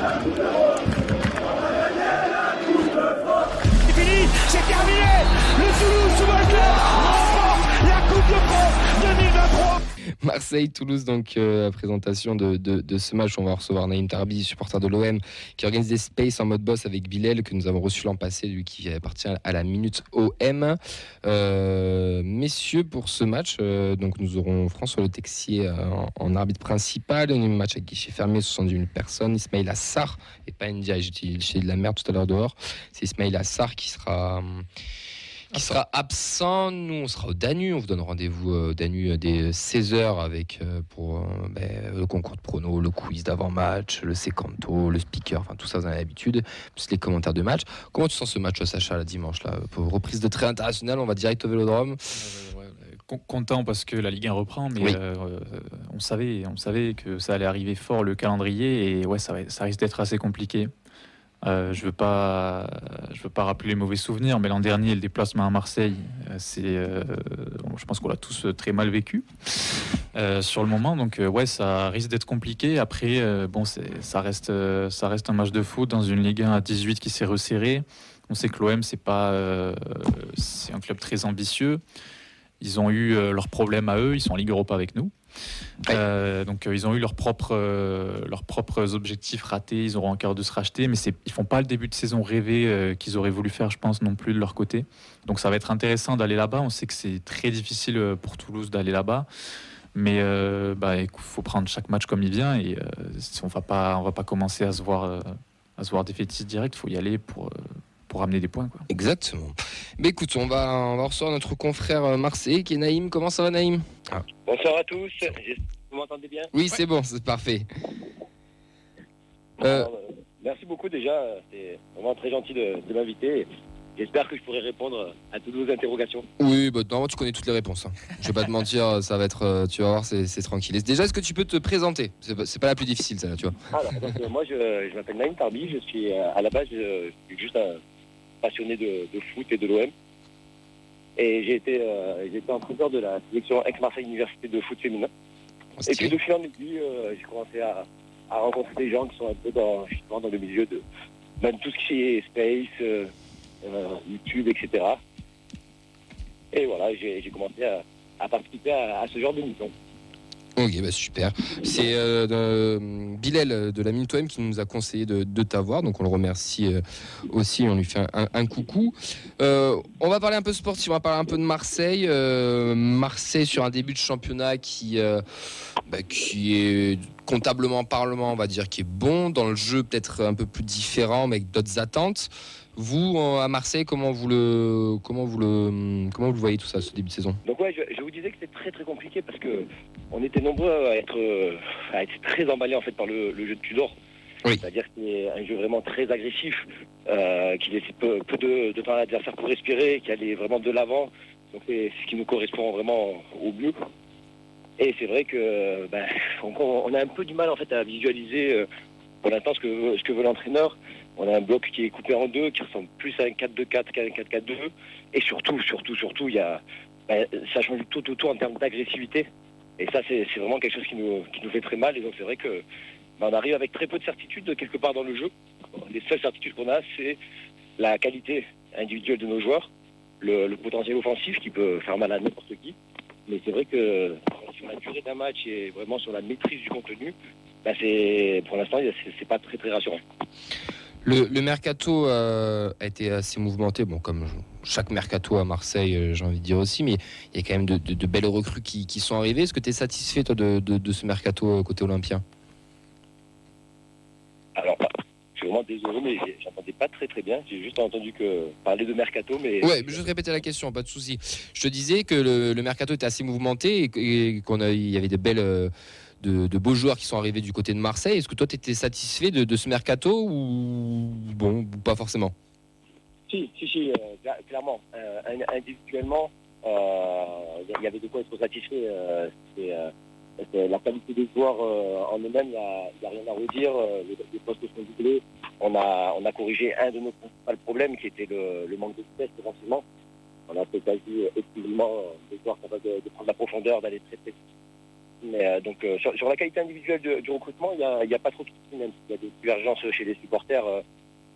Yeah. Marseille-Toulouse, donc euh, la présentation de, ce match. On va recevoir Naïm Tarbi, supporter de l'OM, qui organise des spaces en mode boss avec Bilal, que nous avons reçu l'an passé, lui qui appartient à la Minute OM. Euh, messieurs, pour ce match, euh, donc nous aurons François Le Texier euh, en, arbitre principal, un match à guichet fermé, 70 000 personnes. Ismail Assar, et pas Ndiaye, j'ai de la merde tout à l'heure dehors. C'est Ismail Assar qui sera. Qui sera absent. Nous, on sera au Danu. On vous donne rendez-vous euh, au Danu euh, dès 16h avec euh, pour ben, le concours de pronos, le quiz d'avant-match, le sécanto, le speaker, enfin tout ça, vous en avez l'habitude, plus les commentaires de match. Comment tu sens ce match, Sacha, la dimanche là? Pour Reprise de trait international, on va direct au vélodrome. Ouais, ouais, ouais. Con- Content parce que la Ligue 1 reprend, mais Oui. euh, on savait, on savait que ça allait arriver fort le calendrier et ouais, ça risque d'être assez compliqué. Euh, je veux pas, veux pas rappeler les mauvais souvenirs, mais l'an dernier, le déplacement à Marseille, euh, euh, je pense qu'on l'a tous très mal vécu sur le moment. Donc ouais, ça risque d'être compliqué. Après, bon, ça reste, ça reste un match de foot dans une Ligue 1 à 18 qui s'est resserrée. On sait que l'OM, c'est pas, c'est un club très ambitieux. Ils ont eu leurs problèmes à eux. Ils sont en Ligue Europa avec nous. Euh, donc euh, ils ont eu leurs propres, euh, leurs propres objectifs ratés. Ils auront encore de se racheter, mais ils font pas le début de saison rêvé qu'ils auraient voulu faire, je pense, non plus de leur côté. Donc ça va être intéressant d'aller là-bas. On sait que c'est très difficile pour Toulouse d'aller là-bas. Mais euh, bah, il faut prendre chaque match comme il vient et on va pas, on va pas commencer à se voir, à se voir défaitiste direct. Il faut y aller pour, pour amener des points. Quoi. Exactement. Mais écoute, on va, on va recevoir notre confrère euh, Marseille qui est Naïm. Comment ça va, Naïm? Bonsoir à tous. J'espère que Vous m'entendez bien? Oui, c'est bon, c'est parfait. Euh. Alors, euh, Merci beaucoup déjà. C'est vraiment très gentil de, de m'inviter. J'espère que je pourrai répondre à toutes vos interrogations. Oui, bah, normalement, tu connais toutes les réponses. hein. Je vais pas te mentir, ça va être, tu vas voir, c'est c'est tranquille. Et déjà, est-ce que tu peux te présenter? C'est pas, c'est pas la plus difficile, celle-là, tu vois. Alors, donc, euh, moi, je, je m'appelle Naïm Tarbi. Je suis euh, à la base, je, je suis juste un passionné de, de foot et de l'OM. Et j'ai été, euh, j'ai été entraîneur de la sélection ex-Marseille Université de foot féminin. Et puis de fil en aiguille, euh, j'ai commencé à, à rencontrer des gens qui sont un peu dans, justement, dans le milieu de même tout ce qui est space, euh, YouTube, etc. Et voilà, j'ai commencé à, à participer à, à ce genre d'émission. Ok, bah super. C'est euh, de- Bilal euh, de la Minute OM qui nous a conseillé de, t'avoir, donc on le remercie euh, aussi, on lui fait un, coucou. Euh, on va parler un peu sportif, on va parler un peu de Marseille. Euh, Marseille sur un début de championnat qui, euh, bah, qui est comptablement parlant, on va dire, qui est bon, dans le jeu peut-être un peu plus différent, mais avec d'autres attentes. Vous, à Marseille, comment vous le, comment vous le, comment vous le voyez tout ça, ce début de saison? Donc ouais, je, je vous disais que c'était très très compliqué parce que on était nombreux à être, euh, à être très emballés en fait par le, le jeu de Tudor. Oui. C'est-à-dire que c'est un jeu vraiment très agressif, euh, qui laissait peu, peu de, de temps à l'adversaire pour respirer, qui allait vraiment de l'avant. Donc c'est ce qui nous correspond vraiment au mieux. Et c'est vrai que ben, on, on a un peu du mal en fait à visualiser euh, pour l'instant ce que, ce que veut l'entraîneur. On a un bloc qui est coupé en deux, qui ressemble plus à un 4-2-4 qu'à un 4-4-2. Et surtout, surtout, surtout, il y a, ben, ça change tout, tout, tout en termes d'agressivité. Et ça, c'est vraiment quelque chose qui nous, qui nous fait très mal. Et donc, c'est vrai que ben, on arrive avec très peu de certitude quelque part dans le jeu. Les seules certitudes qu'on a, c'est la qualité individuelle de nos joueurs, le, le potentiel offensif qui peut faire mal à n'importe qui. Mais c'est vrai que sur la durée d'un match et vraiment sur la maîtrise du contenu, ben, pour l'instant, c'est pas très très rassurant. Le, le mercato euh, a été assez mouvementé, bon, comme chaque mercato à Marseille, euh, j'ai envie de dire aussi, mais il y a quand même de, de- de belles recrues qui, qui sont arrivées. Est-ce que tu es satisfait, toi, de, ce mercato euh, côté olympien? Alors, bah, je suis vraiment désolé, mais j'entendais pas très très bien. J'ai juste entendu que parler de mercato, mais Ouais, mais je vais te répéter la question, pas de souci. Je te disais que le, le mercato était assez mouvementé et et qu'on il y avait de belles. euh, De, beaux joueurs qui sont arrivés du côté de Marseille. Est-ce que toi, tu étais satisfait de, ce mercato ou bon, pas forcément? Si, si, si, euh, cla- clairement. Euh, in- individuellement, euh, il y avait de quoi être satisfait. euh, euh, la qualité des joueurs euh, en eux-mêmes, il n'y a, rien à redire. euh, les, postes sont doublés. On a, on a corrigé un de nos principaux problèmes qui était le, manque de vitesse offensivement. On a fait quasi exclusivement euh, des joueurs capables de, de prendre la profondeur, d'aller très très. Mais donc sur, la qualité individuelle du recrutement, il n'y a, pas trop de soucis, même s'il y a des divergences chez les supporters,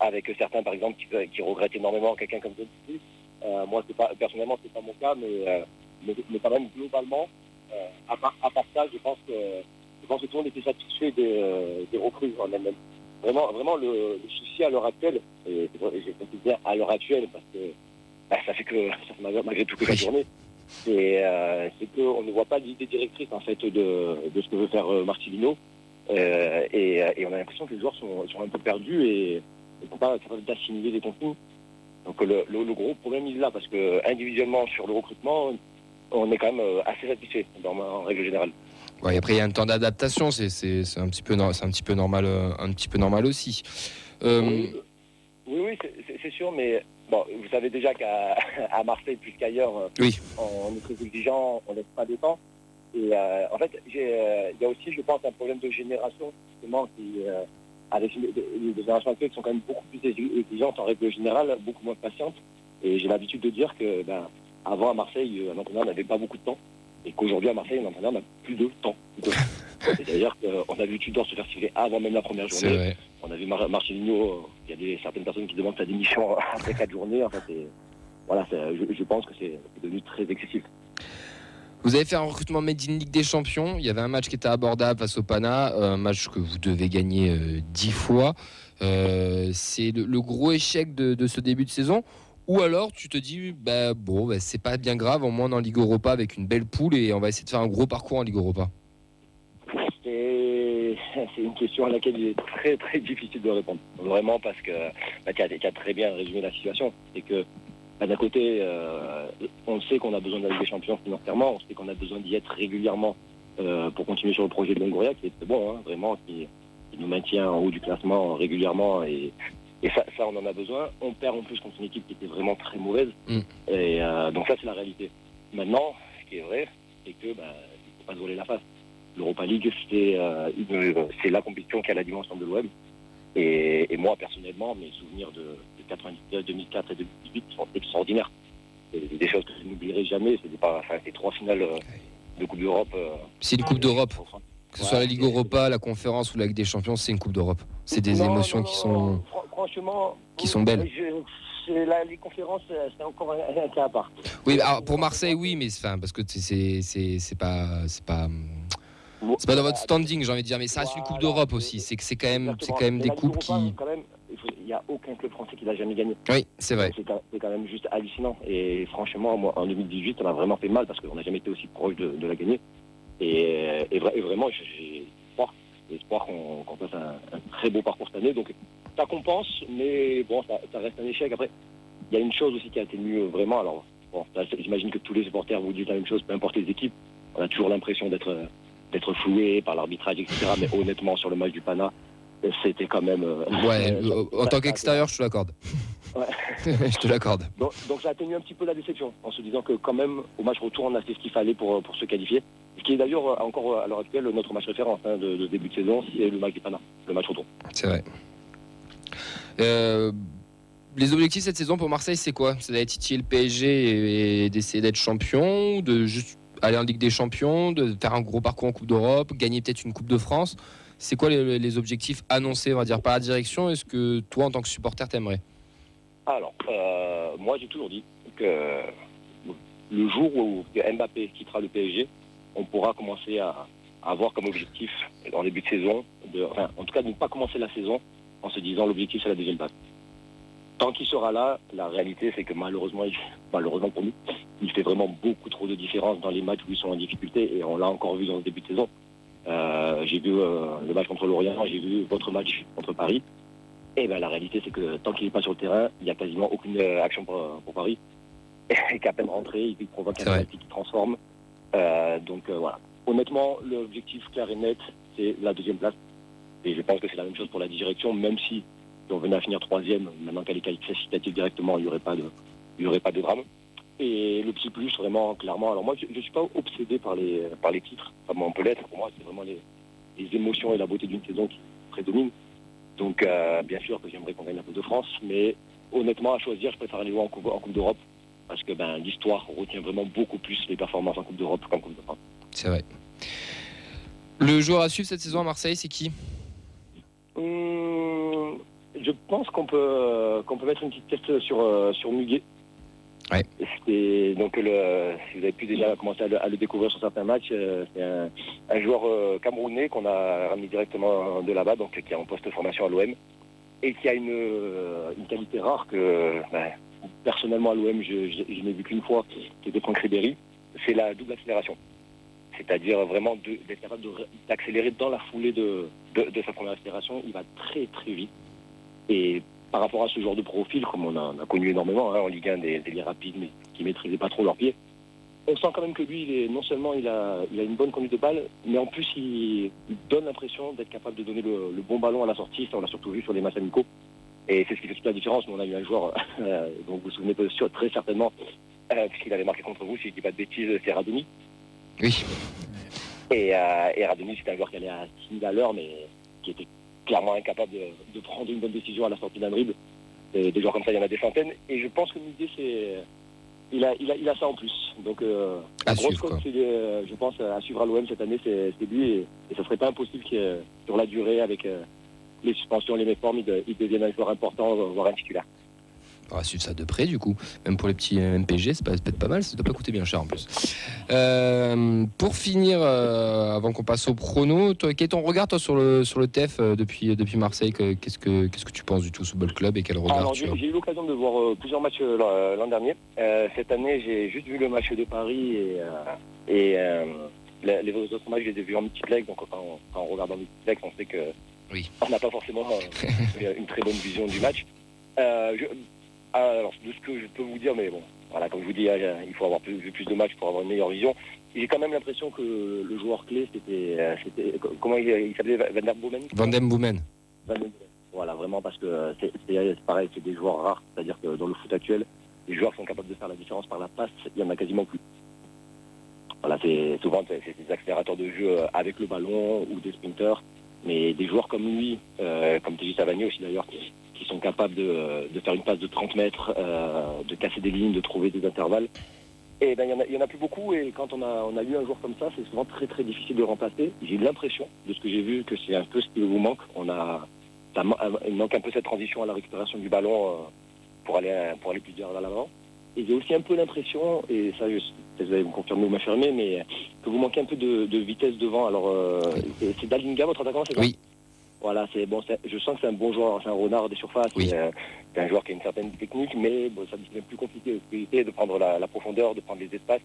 avec certains par exemple qui, regrettent énormément quelqu'un comme John moi, pas, personnellement, c'est pas mon cas, mais, mais, quand même globalement, à part, à, part, ça, je pense que je pense que tout le monde était satisfait des, des recrues en elles-mêmes vraiment, vraiment le, souci à l'heure actuelle, et j'ai dire à l'heure actuelle parce que bah, ça fait que ça fait malgré tout que la journée, euh, c'est qu'on ne voit pas l'idée directrice en fait de, ce que veut faire euh, Marcelino. Euh, et, on a l'impression que les joueurs sont, un peu perdus et ne sont pas capables d'assimiler les contenus. Donc le, gros problème il est là parce que individuellement sur le recrutement, on est quand même assez satisfait en règle générale après, il y a un temps d'adaptation, c'est un, petit peu, un, petit peu normal, euh, un petit peu normal aussi. Euh, oui, oui, c'est sûr, mais bon, vous savez déjà qu'à Marseille, plus qu'ailleurs, euh, oui. on, est très exigeant, on ne laisse pas de temps. Et en fait, il y a aussi, je pense, un problème de génération, justement, qui, avec les, générations actuelles qui sont quand même beaucoup plus exigeantes en règle générale, beaucoup moins patientes. Et j'ai l'habitude de dire que, ben, avant à Marseille, un entraîneur n'avait pas beaucoup de temps et qu'aujourd'hui à Marseille, l'entraîneur n'a plus de temps. C'est-à-dire qu'on a vu Tudor se faire tirer avant même la première journée. On a vu Mar Marcelinho, il y a des, certaines personnes qui demandent sa démission après quatre journées. Enfin, voilà, je, je, pense que c'est devenu très excessif. Vous avez fait un recrutement made in Ligue des Champions. Il y avait un match qui était abordable face au Pana, un match que vous devez gagner euh, dix fois. Euh, c'est le, gros échec de, de, ce début de saison ou alors tu te dis, bah, bon, bah, c'est pas bien grave, au moins en Ligue Europa avec une belle poule et on va essayer de faire un gros parcours en Ligue Europa C'est une question à laquelle il est très très difficile de répondre. Vraiment parce que bah, tu as, très bien résumé la situation. C'est que bah, d'un côté, euh, on sait qu'on a besoin de la Ligue des Champions financièrement, on sait qu'on a besoin d'y être régulièrement euh, pour continuer sur le projet de Longoria qui est bon, hein, vraiment, qui, qui, nous maintient en haut du classement régulièrement et, et ça, ça, on en a besoin. On perd en plus contre une équipe qui était vraiment très mauvaise. Mm. Et euh, donc ça, c'est la réalité. Maintenant, ce qui est vrai, c'est que bah, il ne faut pas se voler la face. L'Europa League, c'est euh, la compétition qui a la dimension de l'OM. Et, et, moi, personnellement, mes souvenirs de, 99, 2004 et 2018 sont extraordinaires. C'est des choses que je n'oublierai jamais. C'est enfin, trois finales euh, de Coupe d'Europe. Euh, c'est une Coupe d'Europe. Que ce soit la Ligue Europa, la Conférence ou la Ligue des Champions, c'est une Coupe d'Europe. C'est des émotions qui sont franchement, qui sont belles. la, les conférences, euh, c'est encore un, cas à part. Oui, alors pour Marseille, oui, mais enfin, parce que c'est pas c'est pas c'est pas dans votre standing, j'ai envie de dire, mais ça reste une coupe d'Europe aussi. C'est que c'est quand même c'est quand même des coupes qui. il n'y a aucun club français qui l'a jamais gagné. Oui, c'est vrai. C'est quand même juste hallucinant. Et franchement, moi, en 2018, on a vraiment fait mal parce qu'on n'a jamais été aussi proche de, la gagner. Et, et, vraiment, j'ai espoir, qu'on fasse un, un, très beau parcours cette année. Donc, ça compense, mais bon, ça, reste un échec. Après, il y a une chose aussi qui a été mieux vraiment. Alors, bon, j'imagine que tous les supporters vous disent la même chose, peu importe les équipes. On a toujours l'impression d'être d'être floué par l'arbitrage, etc. Mais honnêtement, sur le match du Pana, c'était quand même. Euh, ouais, euh, en tant qu'extérieur, je te l'accorde. Ouais. je te l'accorde. Donc, donc, ça atténue un petit peu la déception, en se disant que quand même, au match retour, on a fait ce qu'il fallait pour, pour se qualifier. Ce qui est d'ailleurs encore à l'heure actuelle notre match référence hein, de, de, début de saison, c'est le match du Pana, le match retour. C'est vrai. Euh, les objectifs cette saison pour Marseille, c'est quoi? C'est d'aller titiller le PSG et, d'essayer d'être champion, de juste aller en Ligue des Champions, de faire un gros parcours en Coupe d'Europe, gagner peut-être une Coupe de France. C'est quoi les, objectifs annoncés, on va dire, par la direction Est-ce que toi, en tant que supporter, t'aimerais? Alors, euh, moi, j'ai toujours dit que le jour où Mbappé quittera le PSG, on pourra commencer à, avoir comme objectif, en début de saison, de, en tout cas, de ne pas commencer la saison en se disant l'objectif c'est la deuxième place. Tant qu'il sera là, la réalité c'est que malheureusement, malheureusement pour nous, il fait vraiment beaucoup trop de différence dans les matchs où ils sont en difficulté et on l'a encore vu dans le début de saison. Euh, j'ai vu euh, le match contre Lorient, j'ai vu votre match contre Paris. Et ben la réalité c'est que tant qu'il n'est pas sur le terrain, il n'y a quasiment aucune euh, action pour, Paris. Et qu'à peine rentré, il provoque un qui transforme. donc voilà. Honnêtement, l'objectif clair et net, c'est la deuxième place. Et je pense que c'est la même chose pour la direction, même si, on venait à finir troisième, maintenant qu'elle est qualificative directement, il n'y aurait pas de, il y aurait pas de drame. Et le petit plus, vraiment, clairement. Alors moi, je ne suis pas obsédé par les, par les titres, comme on peut l'être. Pour moi, c'est vraiment les, émotions et la beauté d'une saison qui prédominent. Donc, euh, bien sûr que j'aimerais qu'on gagne la Coupe de France, mais honnêtement, à choisir, je préfère aller en Coupe, en coupe d'Europe, parce que ben, l'histoire retient vraiment beaucoup plus les performances en Coupe d'Europe qu'en Coupe de France. C'est vrai. Le joueur à suivre cette saison à Marseille, c'est qui? Hum, je pense qu'on peut qu'on peut mettre une petite tête sur euh, sur Muguet. Ouais. C'est donc le si vous avez pu déjà commencer à le, découvrir sur certains matchs, euh, c'est un, joueur euh, camerounais qu'on a ramené directement de là-bas, donc qui est en poste de formation à l'OM et qui a une, euh, une qualité rare que ben, personnellement à l'OM je, je, n'ai vu qu'une fois, qui était Franck Ribéry, c'est la double accélération. C'est-à-dire vraiment d'être capable d'accélérer dans la foulée de, de, de sa première accélération. Il va très très vite. Et par rapport à ce genre de profil, comme on a, on a connu énormément hein, en Ligue 1, des, des liens rapides mais qui maîtrisaient pas trop leurs pieds, on sent quand même que lui, il est, non seulement il a, il a une bonne conduite de balle, mais en plus il, donne l'impression d'être capable de donner le, le bon ballon à la sortie. Ça, on l'a surtout vu sur les matchs amicaux. Et c'est ce qui fait toute la différence. Nous, on a eu un joueur euh, dont vous vous souvenez sûr, très certainement, euh, puisqu'il avait marqué contre vous, si je dis pas de bêtises, c'est Radoni. Oui. Et, euh, et Radoni, c'était un joueur qui allait à 6 000 à l'heure, mais qui était clairement incapable de, de prendre une bonne décision à la sortie d'un dribble. Et des joueurs comme ça, il y en a des centaines. Et je pense que l'idée, c'est. Il a, il, a, il a ça en plus. Donc, euh, la grosse suivre, euh, je pense, à suivre à l'OM cette année, c'est, lui. Et, et ça serait pas impossible euh, sur la durée, avec euh, les suspensions, les méformes, il, de- il devienne un joueur important, voire un titulaire. On va suivre ça de près du coup. Même pour les petits euh, MPG, c'est c'est peut-être pas mal, ça doit pas coûter bien cher en plus. Euh, pour finir, euh, avant qu'on passe au prono, toi, quel est ton regard toi sur le sur le TEF euh, depuis depuis Marseille que- Qu'est-ce que qu'est-ce que tu penses du tout Football Club et quel regard Alors, tu j'ai, as j'ai eu l'occasion de voir plusieurs matchs l'an, dernier. Cette année, j'ai juste vu le match de Paris et, et les, les autres matchs, je les ai vus en multiplex. Donc, quand on, quand on regarde en multiplex, on sait que Oui. on n'a pas forcément une très bonne vision du match. Euh, je- alors, de ce que je peux vous dire, mais bon, voilà, comme je vous dis, euh, il faut avoir plus, vu plus de matchs pour avoir une meilleure vision. J'ai quand même l'impression que le joueur clé, c'était, euh, c'était comment il, il s'appelait Van der Boomen? Van Dem Boomen. Voilà, vraiment, parce que euh, c'est pareil, c'est des joueurs rares. C'est-à-dire que dans le foot actuel, les joueurs qui sont capables de faire la différence par la passe, il y en a quasiment plus. Voilà, c'est souvent c'est c'est des accélérateurs de jeu euh, avec le ballon ou des sprinters. Mais des joueurs comme lui, euh, comme Teddy Savanier aussi d'ailleurs, qui, qui sont capables de, de faire une passe de 30 mètres, euh, de casser des lignes, de trouver des intervalles. Et ben il y en a, plus beaucoup. Et quand on a, on a eu un joueur comme ça, c'est souvent très très difficile de remplacer. J'ai l'impression, de ce que j'ai vu, que c'est un peu ce qui vous manque. On a, ma- il manque un peu cette transition à la récupération du ballon euh, pour aller pour aller plus vers l'avant. Et j'ai aussi un peu l'impression, et ça, je, vous allez me confirmer ou m'affirmer, mais que vous manquez un peu de, vitesse devant. Alors, euh, c'est Dalinga, votre attaquant, c'est ça? Oui. Voilà, c'est bon. c'est- Je sens que c'est un bon joueur, c'est un renard des surfaces. Oui. C'est un- joueur qui a une certaine technique, mais bon, ça devient plus compliqué de, prendre la, la profondeur, de prendre les espaces.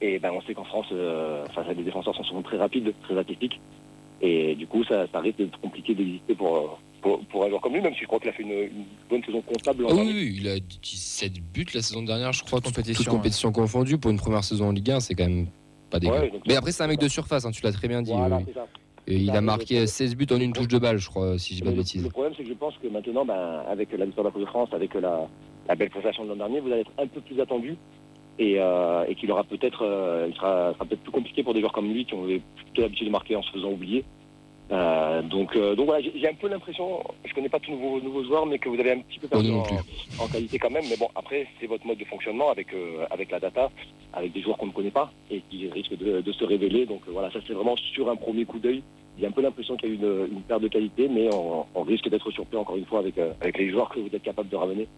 Et ben, on sait qu'en France, euh, enfin, les défenseurs sont souvent très rapides, très athlétiques. Et du coup, ça, ça risque d'être compliqué d'exister pour, euh, pour, pour un joueur comme lui, même si je crois qu'il a fait une, une bonne saison comptable. Ah oui, il a 17 buts la saison dernière, je crois, Toute toutes compétition, compétitions confondues pour une première saison en Ligue 1, c'est quand même pas dégueu. Ouais, Mais après, c'est un mec de surface, hein, tu l'as très bien dit. Voilà, oui. c'est ça. Et il a mais marqué le- 16 buts en une touche de balle, je crois, si je dis pas de le, bêtises. le problème, c'est que je pense que maintenant, ben, avec la victoire de la Coupe de France, avec la, la belle prestation de l'an dernier, vous allez être un peu plus attendu et, euh, et qu'il aura peut-être, euh, il sera, sera peut-être plus compliqué pour des joueurs comme lui qui ont plutôt l'habitude de marquer en se faisant oublier. Euh, donc, euh, donc voilà, j'ai un peu l'impression, je connais pas tous nouveaux, nouveaux joueurs, mais que vous avez un petit peu perdu en, en qualité quand même. Mais bon, après, c'est votre mode de fonctionnement avec euh, avec la data, avec des joueurs qu'on ne connaît pas et qui risquent de, de se révéler. Donc voilà, ça c'est vraiment sur un premier coup d'œil. J'ai un peu l'impression qu'il y a eu une, une perte de qualité, mais on, on risque d'être surpris encore une fois avec, avec les joueurs que vous êtes capable de ramener.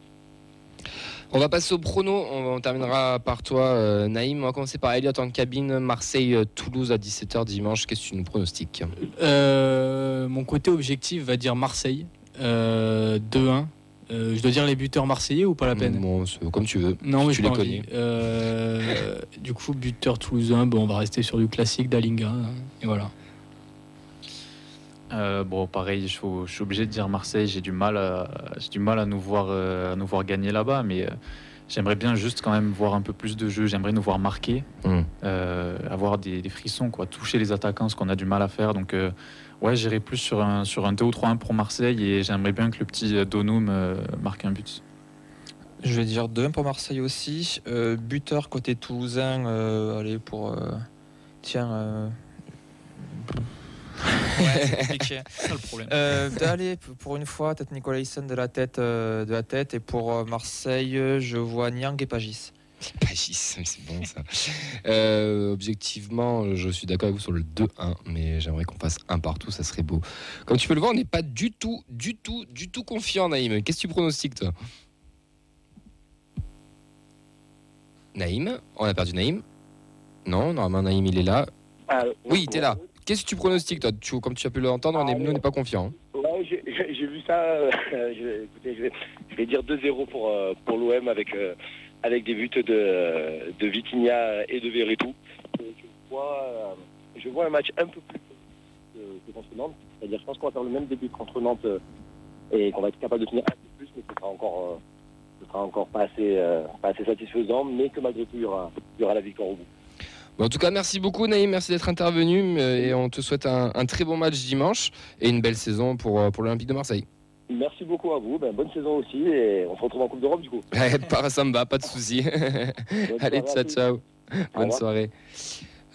On va passer au prono. On, on terminera par toi, euh, Naïm. On va commencer par Elliot en cabine. Marseille-Toulouse à 17h dimanche. Qu'est-ce que tu nous pronostiques? Euh, mon côté objectif va dire Marseille. Euh, 2-1. Euh, je dois dire les buteurs marseillais ou pas la peine? Bon, comme tu veux. Non, mais tu je les connais. Euh, du coup, buteur toulousain, bon, on va rester sur du classique d'Alinga. hein, Et voilà. Euh, bon, pareil, je, suis- je suis obligé de dire Marseille. J'ai du mal à, j'ai du mal à nous voir, euh, à nous voir gagner là-bas, mais euh, j'aimerais bien juste quand même voir un peu plus de jeu. J'aimerais nous voir marquer, Mm. euh, avoir des, des frissons, quoi, toucher les attaquants, ce qu'on a du mal à faire. Donc, euh, ouais, j'irai plus sur un sur un 2 ou 3-1 pour Marseille et j'aimerais bien que le petit Donum euh, marque un but. Je vais dire 2-1 pour Marseille aussi. Euh, buteur côté toulousain, euh, allez pour. euh, tiens. Ouais, c'est compliqué. C'est ça le problème. Euh, allez, p- pour une fois, peut-être Nicolas Hyssen de la tête, euh, de la tête. Et pour euh, Marseille, je vois Niang et Pagis. Pagis, c'est bon ça. Euh, objectivement, je suis d'accord avec vous sur le 2-1, mais j'aimerais qu'on fasse un partout, ça serait beau. Comme tu peux le voir, on n'est pas du tout, du tout, du tout confiant, Naïm. Qu'est-ce que tu pronostiques, toi? Naïm? On a perdu Naïm? Non, normalement, Naïm, il est là. Ah, Oui, t'es là. Qu'est-ce que tu pronostiques, toi tu, Comme tu as pu l'entendre, nous, on n'est pas confiant. hein. Ouais, j'ai- vu ça. euh, je, écoutez, je vais, dire 2-0 pour, euh, pour l'OM avec, euh, avec des buts de, de Vitinha et de Verretou. Et Je vois, je vois un match un peu plus que, contre Nantes. C'est-à-dire, je pense qu'on va faire le même début contre Nantes et qu'on va être capable de tenir un peu plus, mais ce sera encore, ce sera encore pas, assez, pas assez satisfaisant, mais que malgré tout, il y aura, il y aura la victoire au bout. En tout cas, merci beaucoup, Naïm. Merci d'être intervenu. euh, Et on te souhaite un, un très bon match dimanche et une belle saison pour, euh, pour l'Olympique de Marseille. Merci beaucoup à vous. Ben, bonne saison aussi et on se retrouve en Coupe d'Europe du coup. Par ça me va, pas de souci. Allez, ciao, ciao. Bonne soirée.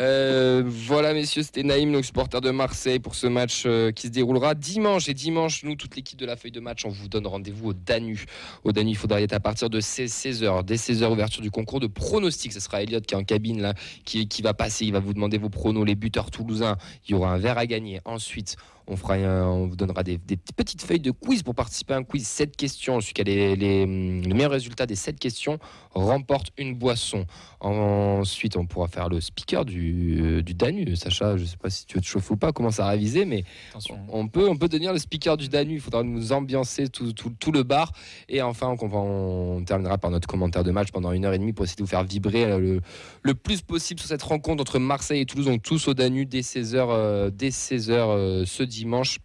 Euh, voilà, messieurs, c'était Naïm, donc supporter de Marseille, pour ce match euh, qui se déroulera dimanche. Et dimanche, nous, toute l'équipe de la feuille de match, on vous donne rendez-vous au Danu. Au Danu, il faudra être à partir de 16h. Dès 16h, ouverture du concours de pronostics. Ce sera Elliot qui est en cabine, qui, qui va passer. Il va vous demander vos pronos, les buteurs toulousains. Il y aura un verre à gagner. Ensuite, on, fera, un- on vous donnera des, des petites feuilles de quiz pour participer à un quiz. 7 questions. Celui qui a les, les, hum, le meilleur résultat des 7 questions remporte une boisson. Ensuite, on pourra faire le speaker du, euh, du Danu. Sacha, je ne sais pas si tu veux te chauffer ou pas, commence à réviser, mais Attention. on peut, on peut devenir le speaker du Danu. Il faudra nous ambiancer tout, tout- tout le bar. Et enfin, on, on terminera par notre commentaire de match pendant une heure et demie pour essayer de vous faire vibrer euh, le, le plus possible sur cette rencontre entre Marseille et Toulouse. Donc tous au Danu dès 16h, dès 16h ce dimanche.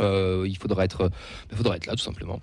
Euh, il faudra être, il faudra être là tout simplement.